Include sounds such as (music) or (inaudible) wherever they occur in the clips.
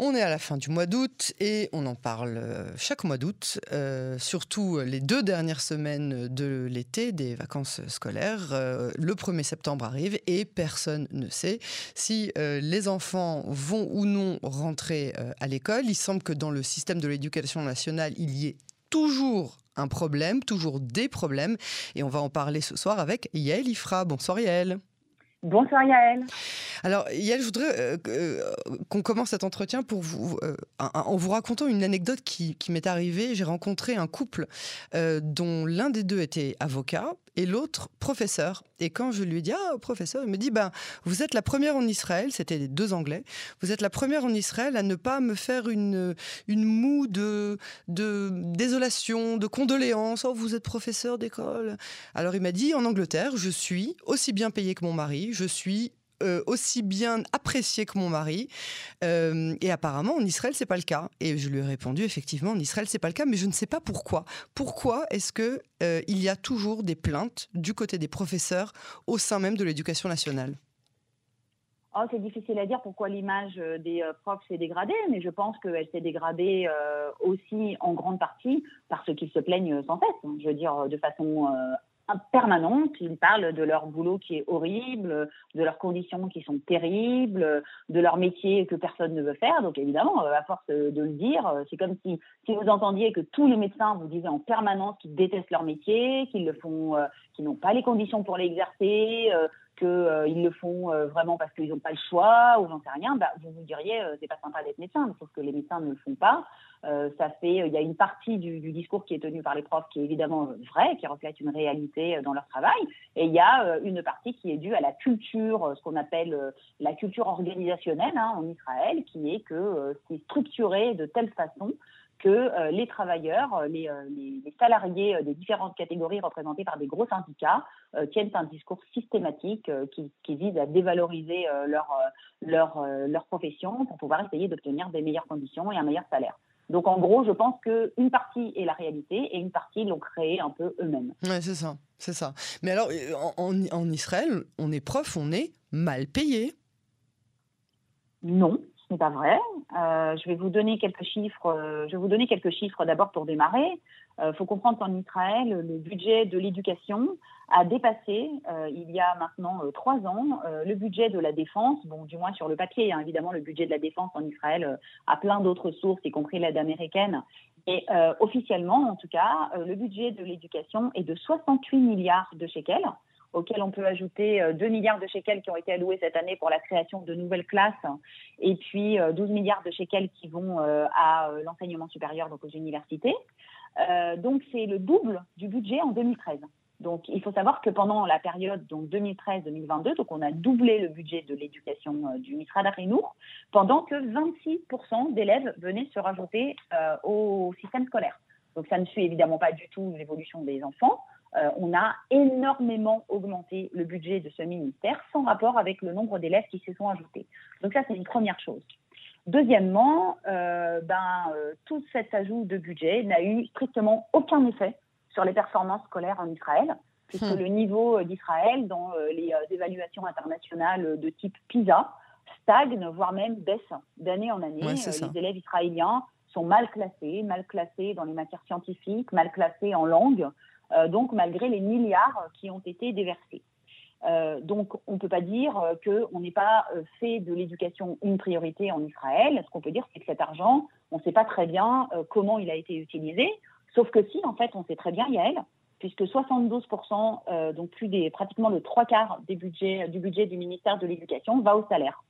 On est à la fin du mois d'août et on en parle euh, chaque mois d'août, euh, surtout les deux dernières semaines de l'été, des vacances scolaires. Euh, le 1er septembre arrive et personne ne sait si les enfants vont ou non rentrer à l'école. Il semble que dans le système de l'éducation nationale, il y ait toujours un problème, toujours des problèmes. Et on va en parler ce soir avec Yael Ifra. Bonsoir Yael. Bonsoir Yael. Alors Yael, je voudrais euh, euh, qu'on commence cet entretien pour vous, euh, en vous racontant une anecdote qui, qui m'est arrivée. J'ai rencontré un couple dont l'un des deux était avocat et l'autre professeur. Et quand je lui dis ah professeur, il me dit ben vous êtes la première en Israël, c'était les deux Anglais, vous êtes la première en Israël à ne pas me faire une une moue de de désolation, de condoléances. Oh vous êtes professeur d'école. Alors il m'a dit en Angleterre je suis aussi bien payé que mon mari, je suis euh, aussi bien apprécié que mon mari. Euh, et apparemment, en Israël, c'est pas le cas. Et je lui ai répondu, effectivement, en Israël, c'est pas le cas, mais je ne sais pas pourquoi. Pourquoi est-ce que euh, il y a toujours des plaintes du côté des professeurs au sein même de l'éducation nationale? Oh, c'est difficile à dire pourquoi l'image des profs s'est dégradée, mais je pense qu'elle s'est dégradée aussi en grande partie parce qu'ils se plaignent sans cesse. Je veux dire, de façon permanente. Ils parlent de leur boulot qui est horrible, de leurs conditions qui sont terribles, de leur métier que personne ne veut faire. Donc évidemment, euh, à force de le dire, euh, c'est comme si, si vous entendiez que tous les médecins vous disaient en permanence qu'ils détestent leur métier, qu'ils le font, euh, qu'ils n'ont pas les conditions pour l'exercer, qu'ils euh, le font euh, vraiment parce qu'ils n'ont pas le choix ou j'en sais rien, bah, vous vous diriez euh, c'est pas sympa d'être médecin, sauf que les médecins ne le font pas. ça fait, il y a une partie du, du, discours qui est tenu par les profs qui est évidemment vrai, qui reflète une réalité dans leur travail, et il y a une partie qui est due à la culture, ce qu'on appelle la culture organisationnelle hein, en Israël, qui est que c'est structuré de telle façon que euh, les travailleurs, euh, les, euh, les, les, salariés des différentes catégories représentées par des gros syndicats tiennent un discours systématique qui, qui, vise à dévaloriser leur, leur, leur profession pour pouvoir essayer d'obtenir des meilleures conditions et un meilleur salaire. Donc en gros, je pense qu'une partie est la réalité et une partie l'ont créée un peu eux-mêmes. Ouais, c'est ça, c'est ça. Mais alors, en, en Israël, on est prof, on est mal payé? Non, ce n'est pas vrai. Euh, je vais vous donner quelques chiffres. Euh, je vais vous donner quelques chiffres d'abord pour démarrer. Il euh, faut comprendre qu'en Israël, le budget de l'éducation a dépassé, il y a maintenant trois ans, le budget de la défense. Bon, du moins sur le papier, hein, évidemment, le budget de la défense en Israël a plein d'autres sources, y compris l'aide américaine. Et officiellement, en tout cas, le budget de l'éducation est de 68 milliards de shekels auquel on peut ajouter 2 euh, milliards de shekels qui ont été alloués cette année pour la création de nouvelles classes, et puis 12 euh, milliards de shekels qui vont euh, à l'enseignement supérieur, donc aux universités. donc c'est le double du budget en 2013. Donc, il faut savoir que pendant la période donc 2013-2022, donc on a doublé le budget de l'éducation du Misrad Arinour, pendant que 26% d'élèves venaient se rajouter au système scolaire. Donc, ça ne suit évidemment pas du tout l'évolution des enfants. Euh, on a énormément augmenté le budget de ce ministère sans rapport avec le nombre d'élèves qui se sont ajoutés. Donc ça, c'est une première chose. Deuxièmement, euh, ben, euh, tout cet ajout de budget n'a eu strictement aucun effet sur les performances scolaires en Israël, puisque hmm. le niveau d'Israël dans les évaluations internationales de type PISA stagne, voire même baisse d'année en année. les élèves israéliens sont mal classés, mal classés dans les matières scientifiques, mal classés en langue. Euh, donc malgré les milliards qui ont été déversés. Euh, donc, on ne peut pas dire euh, qu'on n'ait pas fait de l'éducation une priorité en Israël. Ce qu'on peut dire, c'est que cet argent, on ne sait pas très bien comment il a été utilisé. Sauf que si, en fait, on sait très bien, Yael, puisque 72%, donc plus des, pratiquement le trois quarts des budgets, du budget du ministère de l'Éducation va au salaire.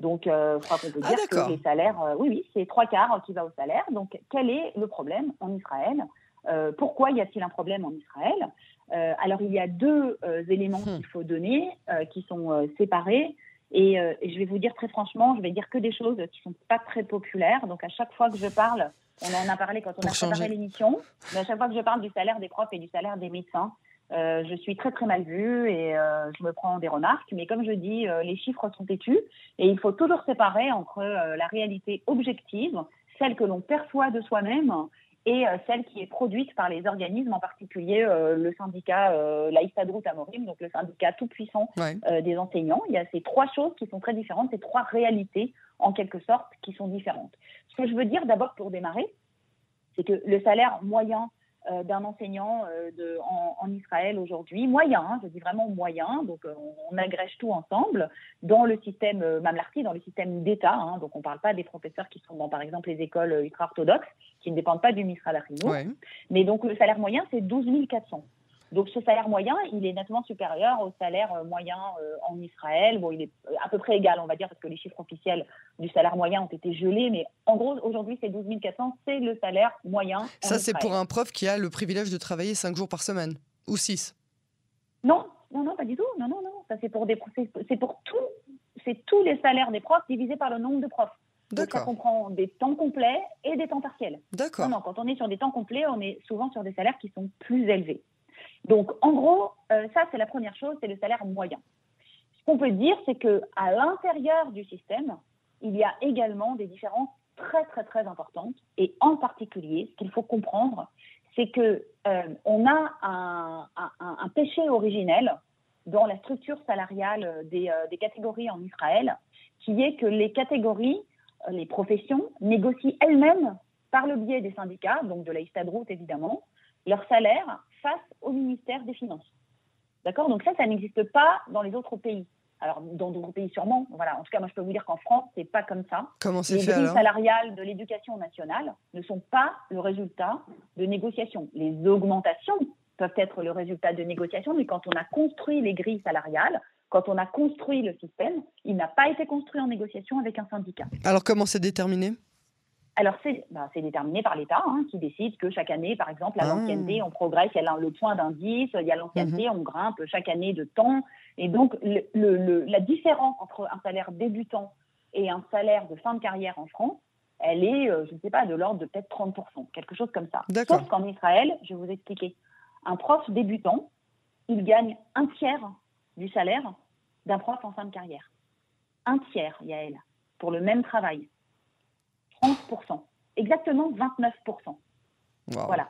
Donc, je crois qu'on peut ah, dire que les salaires, oui, oui, c'est trois quarts qui va au salaire. Donc, quel est le problème en Israël? Euh, pourquoi y a-t-il un problème en Israël? Euh, Alors, il y a deux euh, éléments hmm. qu'il faut donner, qui sont séparés. Et, je vais vous dire très franchement, je vais dire que des choses qui sont pas très populaires. Donc, à chaque fois que je parle, on en a parlé quand on a préparé l'émission, mais à chaque fois que je parle du salaire des profs et du salaire des médecins, je suis très très mal vue et je me prends des remarques. Mais comme je dis, les chiffres sont têtus et il faut toujours séparer entre la réalité objective, celle que l'on perçoit de soi-même, et celle qui est produite par les organismes, en particulier le syndicat euh, Laïstadrout Amorim, donc le syndicat tout puissant des enseignants. Il y a ces trois choses qui sont très différentes, ces trois réalités en quelque sorte qui sont différentes. Ce que je veux dire d'abord pour démarrer, c'est que le salaire moyen euh, d'un enseignant euh, de, en, Israël aujourd'hui, moyen, hein, je dis vraiment moyen, donc euh, on, agrège tout ensemble dans le système Mamlarti, dans le système d'État, hein, donc on ne parle pas des professeurs qui sont dans par exemple les écoles ultra-orthodoxes, qui ne dépendent pas du Misra ouais. mais donc le salaire moyen c'est 12 400. Donc ce salaire moyen, il est nettement supérieur au salaire euh, moyen euh, en Israël. Bon, il est à peu près égal, on va dire, parce que les chiffres officiels du salaire moyen ont été gelés. Mais en gros, aujourd'hui, c'est 12 400, c'est le salaire moyen. Ça, c'est pour un prof qui a le privilège de travailler 5 jours par semaine ou 6 Non, non, non, pas du tout. Non, non, non. Ça, c'est pour, des, c'est pour tout, c'est tous les salaires des profs divisés par le nombre de profs. Donc ça comprend des temps complets et des temps partiels. D'accord. Non, non, quand on est sur des temps complets, on est souvent sur des salaires qui sont plus élevés. Donc, en gros, euh, ça, c'est la première chose, c'est le salaire moyen. Ce qu'on peut dire, c'est que à l'intérieur du système, il y a également des différences très, très, très importantes. Et en particulier, ce qu'il faut comprendre, c'est que euh, on a un, péché originel dans la structure salariale des, euh, des, catégories en Israël, qui est que les catégories, les professions, négocient elles-mêmes, par le biais des syndicats, donc de la Istadrout évidemment, leur salaire face au ministère des Finances. D'accord? Donc ça, ça n'existe pas dans les autres pays. Alors, dans d'autres pays sûrement. Voilà. En tout cas, moi, je peux vous dire qu'en France, c'est pas comme ça. Comment c'est fait Les salariales de l'éducation nationale ne sont pas le résultat de négociations. Les augmentations peuvent être le résultat de négociations, mais quand on a construit les grilles salariales, quand on a construit le système, il n'a pas été construit en négociation avec un syndicat. Alors, comment c'est déterminé? Alors, bah, c'est déterminé par l'État hein, qui décide que chaque année, par exemple, à ah. l'ancienneté, on progresse, il y a le point d'indice, il y a l'ancienneté, mhm. on grimpe chaque année de temps. Et donc, le, la différence entre un salaire débutant et un salaire de fin de carrière en France, elle est, euh, je ne sais pas, de l'ordre de peut-être 30%, quelque chose comme ça. Sauf qu'en Israël, je vais vous expliquer, un prof débutant, il gagne un tiers du salaire d'un prof en fin de carrière. Un tiers, Yael, pour le même travail. 11%. Exactement 29%. Voilà.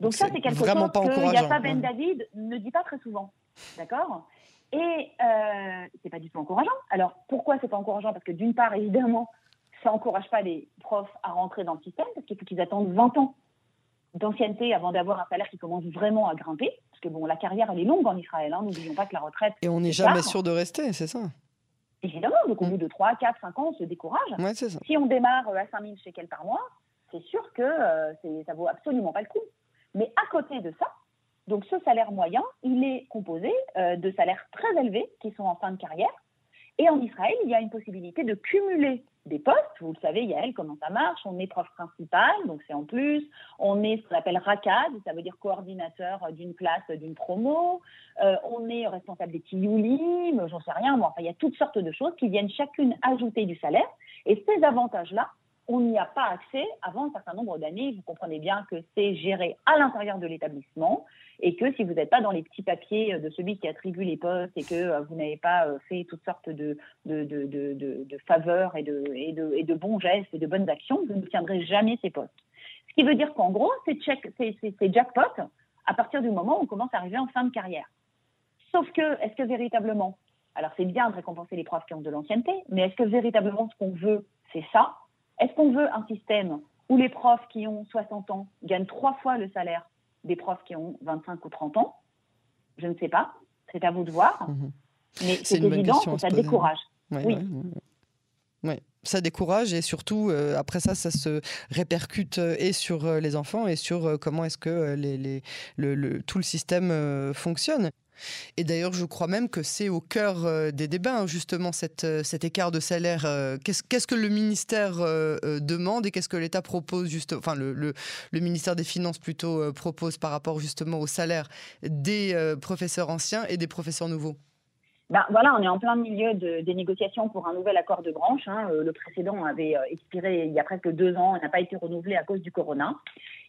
Donc, ça, c'est quelque chose que Yassa Ben David ne dit pas très souvent. D'accord? Et euh, c'est pas du tout encourageant. Alors, pourquoi c'est pas encourageant? Parce que d'une part, évidemment, ça n'encourage pas les profs à rentrer dans le système, parce qu'il faut qu'ils attendent 20 ans d'ancienneté avant d'avoir un salaire qui commence vraiment à grimper. Parce que bon, la carrière, elle est longue en Israël. Hein. N'oublions pas que la retraite. Et on n'est jamais sûr de rester, c'est ça? Évidemment, donc au mm. bout de 3, 4, 5 ans, on se décourage. Si on démarre euh, à 5 000 shekels par mois, c'est sûr que euh, ça vaut absolument pas le coup. Mais à côté de ça, donc ce salaire moyen, il est composé euh, de salaires très élevés qui sont en fin de carrière. Et en Israël, il y a une possibilité de cumuler des postes. Vous le savez, Yael, comment ça marche? On est prof principal, donc c'est en plus. On est ce qu'on appelle RACAD, ça veut dire coordinateur d'une classe, d'une promo. Euh, on est responsable des TIULIM, j'en sais rien. Bon, enfin, il y a toutes sortes de choses qui viennent chacune ajouter du salaire. Et ces avantages-là, on n'y a pas accès avant un certain nombre d'années. Vous comprenez bien que c'est géré à l'intérieur de l'établissement et que si vous n'êtes pas dans les petits papiers de celui qui attribue les postes et que euh, vous n'avez pas euh, fait toutes sortes de, faveurs et de, et, et de, bons gestes et de bonnes actions, vous ne tiendrez jamais ces postes. Ce qui veut dire qu'en gros, c'est jackpot à partir du moment où on commence à arriver en fin de carrière. Sauf que, est-ce que véritablement, alors c'est bien de récompenser les profs qui ont de l'ancienneté, mais est-ce que véritablement ce qu'on veut, c'est ça? Est-ce qu'on veut un système où les profs qui ont 60 ans gagnent trois fois le salaire des profs qui ont 25 ou 30 ans? Je ne sais pas. C'est à vous de voir. Mhm. Mais c'est évident que ça décourage. oui. oui. ça décourage et surtout, euh, après ça, ça se répercute euh, et sur euh, les enfants et sur comment est-ce que les, le, tout le système fonctionne. Et d'ailleurs, je crois même que c'est au cœur euh, des débats, hein, justement, euh, cet écart de salaire. Euh, qu'est-ce que le ministère demande et qu'est-ce que l'État propose, enfin, le, le, ministère des Finances plutôt propose par rapport justement au salaire des professeurs anciens et des professeurs nouveaux ben, voilà, on est en plein milieu de, des négociations pour un nouvel accord de branche. Hein. Euh, le précédent avait euh, expiré il y a presque deux ans, n'a pas été renouvelé à cause du corona.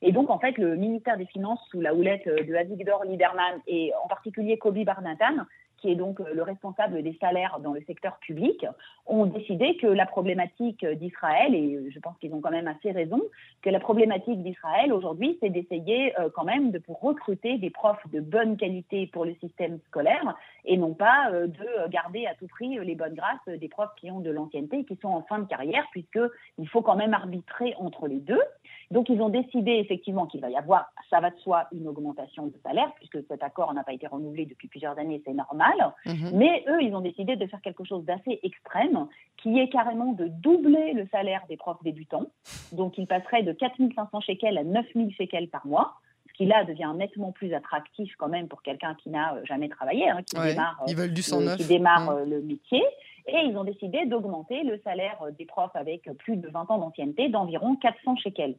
Et donc, en fait, le ministère des Finances, sous la houlette euh, de Avigdor Lieberman et en particulier Kobi Barnatan, qui est donc le responsable des salaires dans le secteur public, ont décidé que la problématique d'Israël, et je pense qu'ils ont quand même assez raison, que la problématique d'Israël aujourd'hui, c'est d'essayer quand même de recruter des profs de bonne qualité pour le système scolaire et non pas de garder à tout prix les bonnes grâces des profs qui ont de l'ancienneté et qui sont en fin de carrière, puisqu'il faut quand même arbitrer entre les deux. Donc, ils ont décidé effectivement qu'il va y avoir, ça va de soi, une augmentation de salaire, puisque cet accord n'a pas été renouvelé depuis plusieurs années, c'est normal. Mhm. Mais eux, ils ont décidé de faire quelque chose d'assez extrême, qui est carrément de doubler le salaire des profs débutants. Donc, ils passeraient de 4500 shekels à 9000 shekels par mois ce qui là devient nettement plus attractif quand même pour quelqu'un qui n'a euh, jamais travaillé, hein, qui, démarre, ils veulent du 109. Euh, qui démarre mhm. euh, le métier. Et ils ont décidé d'augmenter le salaire des profs avec plus de 20 ans d'ancienneté d'environ 400 shekels.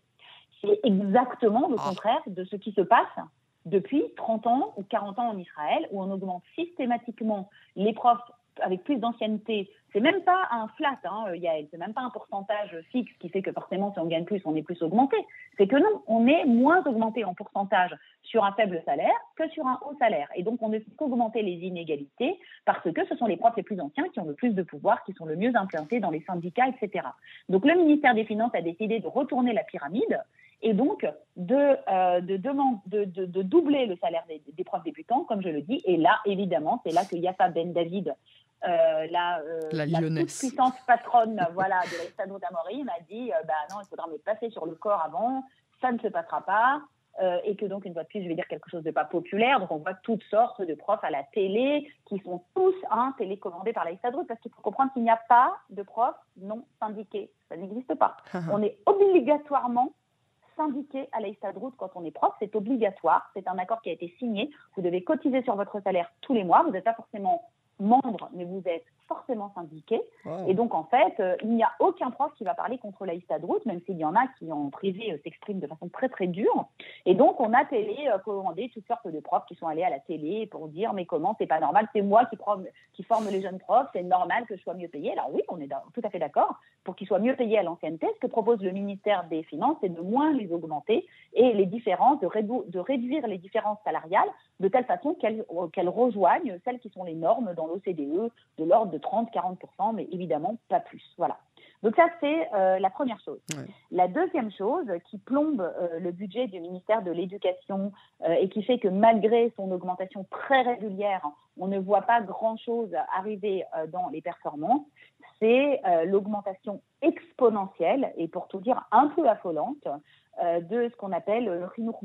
C'est exactement le ah. contraire de ce qui se passe depuis 30 ans ou 40 ans en Israël, où on augmente systématiquement les profs avec plus d'ancienneté. C'est même pas un flat, hein, c'est même pas un pourcentage fixe qui fait que forcément si on gagne plus, on est plus augmenté. C'est que non, on est moins augmenté en pourcentage sur un faible salaire que sur un haut salaire. Et donc on ne fait qu'augmenter les inégalités parce que ce sont les profs les plus anciens qui ont le plus de pouvoir, qui sont le mieux implantés dans les syndicats, etc. Donc le ministère des Finances a décidé de retourner la pyramide et donc de, euh, de, de, de, doubler le salaire des, profs débutants, comme je le dis. Et là, évidemment, c'est là que Yafa Ben David, euh, la, euh, la, puissante patronne (laughs) voilà, de l'Estado d'Amori, m'a dit bah non, il faudra me passer sur le corps avant, ça ne se passera pas. et que donc, une fois de plus, je vais dire quelque chose de pas populaire. Donc, on voit toutes sortes de profs à la télé qui sont tous hein, télécommandés par la parce qu'il faut comprendre qu'il n'y a pas de profs non syndiqués. Ça n'existe pas. (laughs) on est obligatoirement syndiqué à l'Aïstadrout quand on est prof, c'est obligatoire. C'est un accord qui a été signé. Vous devez cotiser sur votre salaire tous les mois. Vous n'êtes pas forcément membre, mais vous êtes forcément syndiqué. Et donc, en fait, euh, il n'y a aucun prof qui va parler contre la route, même s'il y en a qui en privé euh, s'expriment de façon très très dure. Et donc, on a télécommandé euh, toutes sortes de profs qui sont allés à la télé pour dire mais comment c'est pas normal, c'est moi qui, qui forme les jeunes profs, c'est normal que je sois mieux payé. Alors oui, on est tout à fait d'accord pour qu'ils soient mieux payés à l'ancienneté. Ce que propose le ministère des Finances, c'est de moins les augmenter et les différences, de, de réduire les différences salariales de telle façon qu'elles rejoignent celles qui sont les normes dans l'OCDE de l'ordre de 30-40%, mais évidemment pas plus. Voilà. Donc ça, c'est euh, la première chose. La deuxième chose qui plombe euh, le budget du ministère de l'Éducation euh, et qui fait que malgré son augmentation très régulière, on ne voit pas grand-chose arriver dans les performances, c'est l'augmentation exponentielle et pour tout dire un peu affolante de ce qu'on appelle le Rinour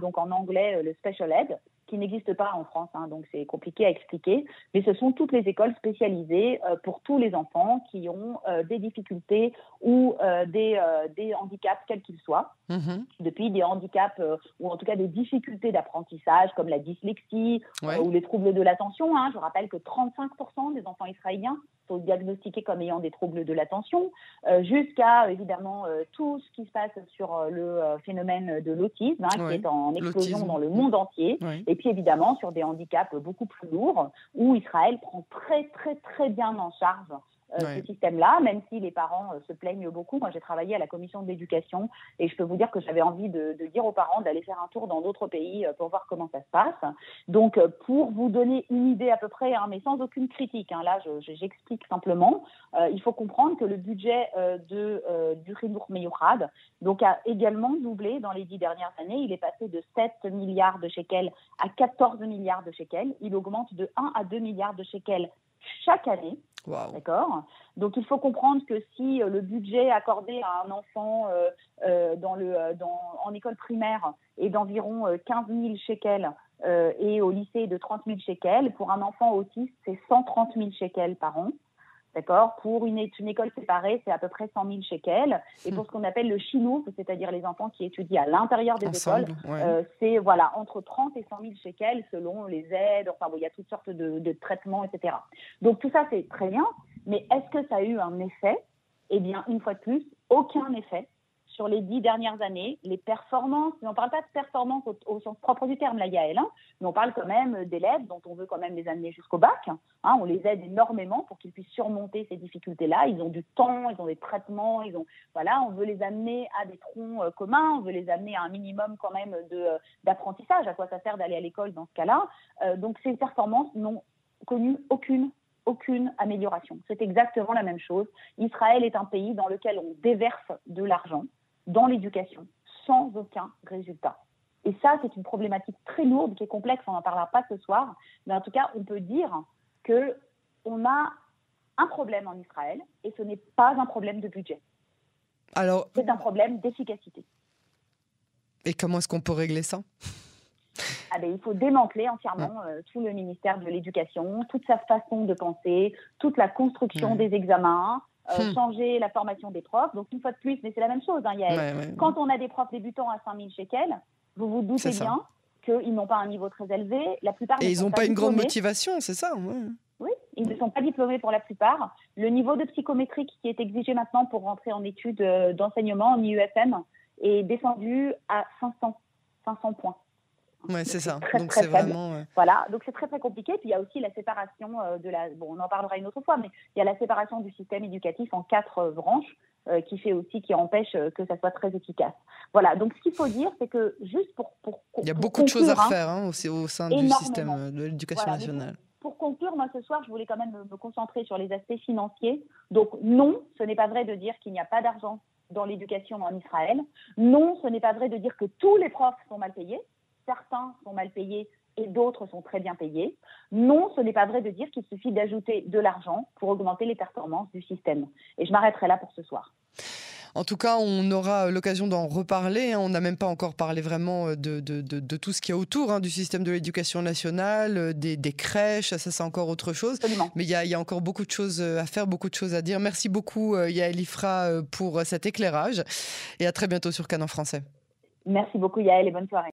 donc en anglais le Special Ed, qui n'existe pas en France, hein, donc c'est compliqué à expliquer, mais ce sont toutes les écoles spécialisées euh, pour tous les enfants qui ont euh, des difficultés ou euh, des, des, handicaps, quels qu'ils soient, mm-hmm. depuis des handicaps ou en tout cas des difficultés d'apprentissage comme la dyslexie ou les troubles de l'attention. Hein. Je rappelle que 35% des enfants israéliens sont diagnostiqués comme ayant des troubles de l'attention, jusqu'à évidemment tout ce qui se passe sur le phénomène de l'autisme, hein, qui est en explosion dans le monde entier. Et puis évidemment sur des handicaps beaucoup plus lourds, où Israël prend très très très bien en charge euh, ce système-là, même si les parents euh, se plaignent beaucoup. Moi, j'ai travaillé à la commission de l'éducation et je peux vous dire que j'avais envie de, dire aux parents d'aller faire un tour dans d'autres pays euh, pour voir comment ça se passe. Donc, pour vous donner une idée à peu près, hein, mais sans aucune critique, hein, là, j'explique simplement, il faut comprendre que le budget de, du Rinour Meyouchad donc, a également doublé dans les dix dernières années. Il est passé de 7 milliards de shekels à 14 milliards de shekels. Il augmente de 1 à 2 milliards de shekels chaque année. D'accord? Donc il faut comprendre que si euh, le budget accordé à un enfant euh, euh, dans le, en école primaire est d'environ 15 000 shekels et au lycée de 30 000 shekels, pour un enfant autiste, c'est 130 000 shekels par an. D'accord? Pour une, une, école séparée, c'est à peu près 100 000 shekels. Et pour ce qu'on appelle le chinois, c'est-à-dire les enfants qui étudient à l'intérieur des écoles, euh, c'est voilà, entre 30 et 100 000 shekels selon les aides. Enfin, il y a toutes sortes de, de traitements, etc. Donc tout ça, c'est très bien. Mais est-ce que ça a eu un effet? Eh bien, une fois de plus, aucun effet sur les dix dernières années, les performances, on ne parle pas de performance au, sens propre du terme, la Yael, hein, mais on parle quand même d'élèves dont on veut quand même les amener jusqu'au bac. Hein, on les aide énormément pour qu'ils puissent surmonter ces difficultés-là. Ils ont du temps, ils ont des traitements, ils ont, voilà, on veut les amener à des troncs euh, communs, on veut les amener à un minimum quand même euh, d'apprentissage. À quoi ça sert d'aller à l'école dans ce cas-là euh, Donc ces performances n'ont connu aucune aucune amélioration. C'est exactement la même chose. Israël est un pays dans lequel on déverse de l'argent dans l'éducation sans aucun résultat. Et ça, c'est une problématique très lourde qui est complexe, on n'en parlera pas ce soir, mais en tout cas, on peut dire que on a un problème en Israël et ce n'est pas un problème de budget. Alors, c'est un problème d'efficacité. Et comment est-ce qu'on peut régler ça? Ah ben, il faut démanteler entièrement euh, tout le ministère de l'Éducation, toute sa façon de penser, toute la construction des examens, euh, hmm. changer la formation des profs. Donc, une fois de plus, mais c'est la même chose, hein, Quand on a des profs débutants à 5000 shekels, vous vous doutez bien qu'ils n'ont pas un niveau très élevé. La plupart Et ils n'ont pas, une grande motivation, c'est ça Oui, ils ne sont pas diplômés pour la plupart. Le niveau de psychométrique qui est exigé maintenant pour rentrer en études euh, d'enseignement en IUFM est descendu à 500, 500 points. Oui, c'est ça. donc c'est vraiment. Voilà, donc c'est très très compliqué. Puis il y a aussi la séparation euh, de la. Bon, on en parlera une autre fois, mais il y a la séparation du système éducatif en quatre euh, branches euh, qui fait aussi, qui empêche que ça soit très efficace. Voilà, donc ce qu'il faut dire, c'est que juste pour. pour il y a beaucoup de choses à refaire hein, aussi au sein du système de l'éducation nationale. Pour, conclure, moi ce soir, je voulais quand même me concentrer sur les aspects financiers. Donc non, ce n'est pas vrai de dire qu'il n'y a pas d'argent dans l'éducation en Israël. Non, ce n'est pas vrai de dire que tous les profs sont mal payés certains sont mal payés et d'autres sont très bien payés. Non, ce n'est pas vrai de dire qu'il suffit d'ajouter de l'argent pour augmenter les performances du système. Et je m'arrêterai là pour ce soir. En tout cas, on aura l'occasion d'en reparler. Hein. On n'a même pas encore parlé vraiment euh, de, tout ce qu'il y a autour hein, du système de l'éducation nationale, euh, des, crèches, ça c'est encore autre chose. Mais il y, a, encore beaucoup de choses euh, à faire, beaucoup de choses à dire. Merci beaucoup Yael Ifra pour cet éclairage et à très bientôt sur Canon Français. Merci beaucoup Yael et bonne soirée.